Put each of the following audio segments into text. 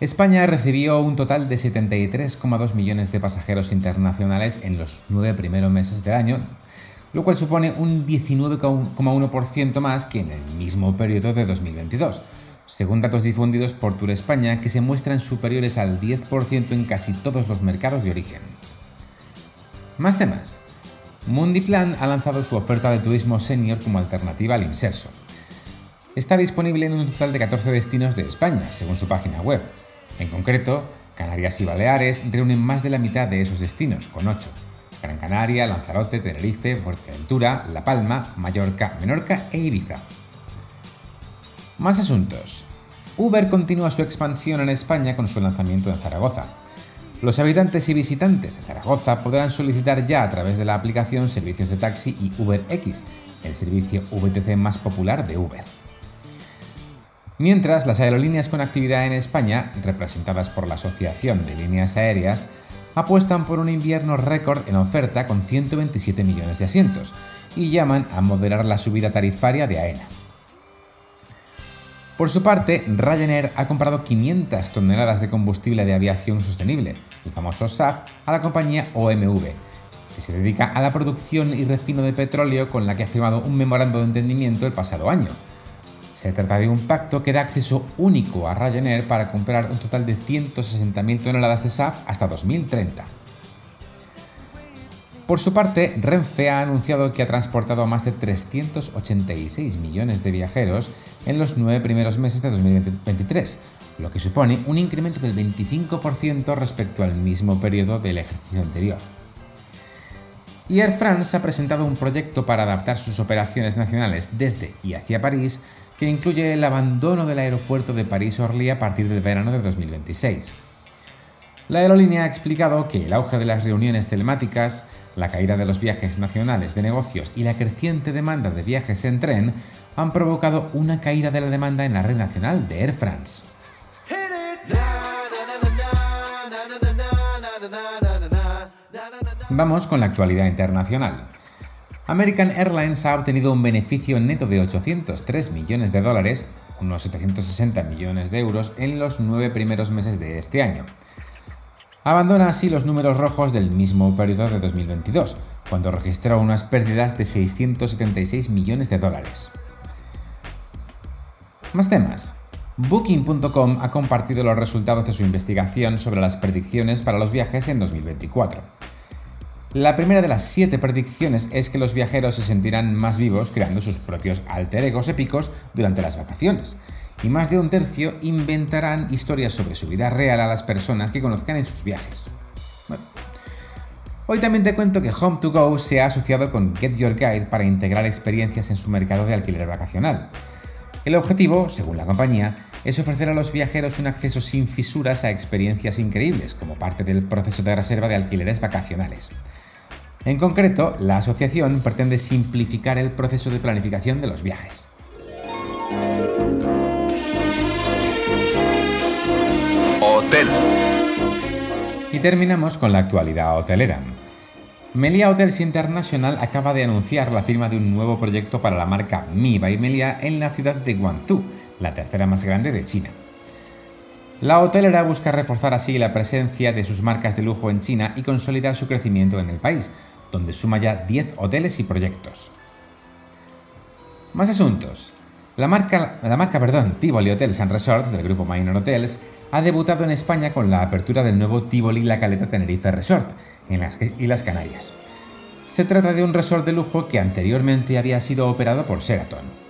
España recibió un total de 73,2 millones de pasajeros internacionales en los nueve primeros meses del año, lo cual supone un 19,1% más que en el mismo periodo de 2022, según datos difundidos por Tour España que se muestran superiores al 10% en casi todos los mercados de origen. Más temas. Mundiplan ha lanzado su oferta de turismo senior como alternativa al Inserso. Está disponible en un total de 14 destinos de España, según su página web, en concreto, Canarias y Baleares reúnen más de la mitad de esos destinos, con 8. Gran Canaria, Lanzarote, Tenerife, Fuerteventura, La Palma, Mallorca, Menorca e Ibiza. Más asuntos. Uber continúa su expansión en España con su lanzamiento en Zaragoza. Los habitantes y visitantes de Zaragoza podrán solicitar ya a través de la aplicación servicios de taxi y UberX, el servicio VTC más popular de Uber. Mientras, las aerolíneas con actividad en España, representadas por la Asociación de Líneas Aéreas, apuestan por un invierno récord en oferta con 127 millones de asientos y llaman a moderar la subida tarifaria de AENA. Por su parte, Ryanair ha comprado 500 toneladas de combustible de aviación sostenible, el famoso SAF, a la compañía OMV, que se dedica a la producción y refino de petróleo con la que ha firmado un memorando de entendimiento el pasado año, se trata de un pacto que da acceso único a Ryanair para comprar un total de 160.000 toneladas de SAF hasta 2030. Por su parte, Renfe ha anunciado que ha transportado a más de 386 millones de viajeros en los nueve primeros meses de 2023, lo que supone un incremento del 25% respecto al mismo periodo del ejercicio anterior. Y Air France ha presentado un proyecto para adaptar sus operaciones nacionales desde y hacia París que incluye el abandono del aeropuerto de París-Orly a partir del verano de 2026. La aerolínea ha explicado que el auge de las reuniones telemáticas, la caída de los viajes nacionales de negocios y la creciente demanda de viajes en tren han provocado una caída de la demanda en la red nacional de Air France. Vamos con la actualidad internacional. American Airlines ha obtenido un beneficio neto de 803 millones de dólares, unos 760 millones de euros, en los nueve primeros meses de este año. Abandona así los números rojos del mismo periodo de 2022, cuando registró unas pérdidas de 676 millones de dólares. Más temas. Booking.com ha compartido los resultados de su investigación sobre las predicciones para los viajes en 2024. La primera de las siete predicciones es que los viajeros se sentirán más vivos creando sus propios alter egos épicos durante las vacaciones, y más de un tercio inventarán historias sobre su vida real a las personas que conozcan en sus viajes. Hoy también te cuento que Home2Go se ha asociado con Get Your Guide para integrar experiencias en su mercado de alquiler vacacional. El objetivo, según la compañía, es ofrecer a los viajeros un acceso sin fisuras a experiencias increíbles como parte del proceso de reserva de alquileres vacacionales. En concreto, la asociación pretende simplificar el proceso de planificación de los viajes. Hotel. Y terminamos con la actualidad hotelera. Melia Hotels International acaba de anunciar la firma de un nuevo proyecto para la marca Mi by Melia en la ciudad de Guangzhou, la tercera más grande de China. La hotelera busca reforzar así la presencia de sus marcas de lujo en China y consolidar su crecimiento en el país, donde suma ya 10 hoteles y proyectos. Más asuntos. La marca, la marca perdón, Tivoli Hotels and Resorts del grupo Minor Hotels ha debutado en España con la apertura del nuevo Tivoli La Caleta Tenerife Resort en las Islas Canarias. Se trata de un resort de lujo que anteriormente había sido operado por Sheraton.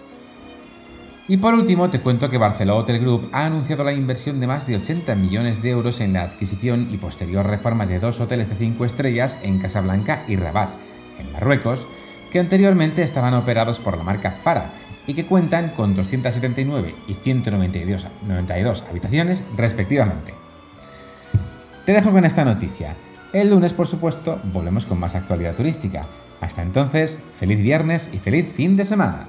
Y por último, te cuento que Barcelona Hotel Group ha anunciado la inversión de más de 80 millones de euros en la adquisición y posterior reforma de dos hoteles de 5 estrellas en Casablanca y Rabat, en Marruecos, que anteriormente estaban operados por la marca Fara y que cuentan con 279 y 192 habitaciones respectivamente. Te dejo con esta noticia. El lunes, por supuesto, volvemos con más actualidad turística. Hasta entonces, feliz viernes y feliz fin de semana.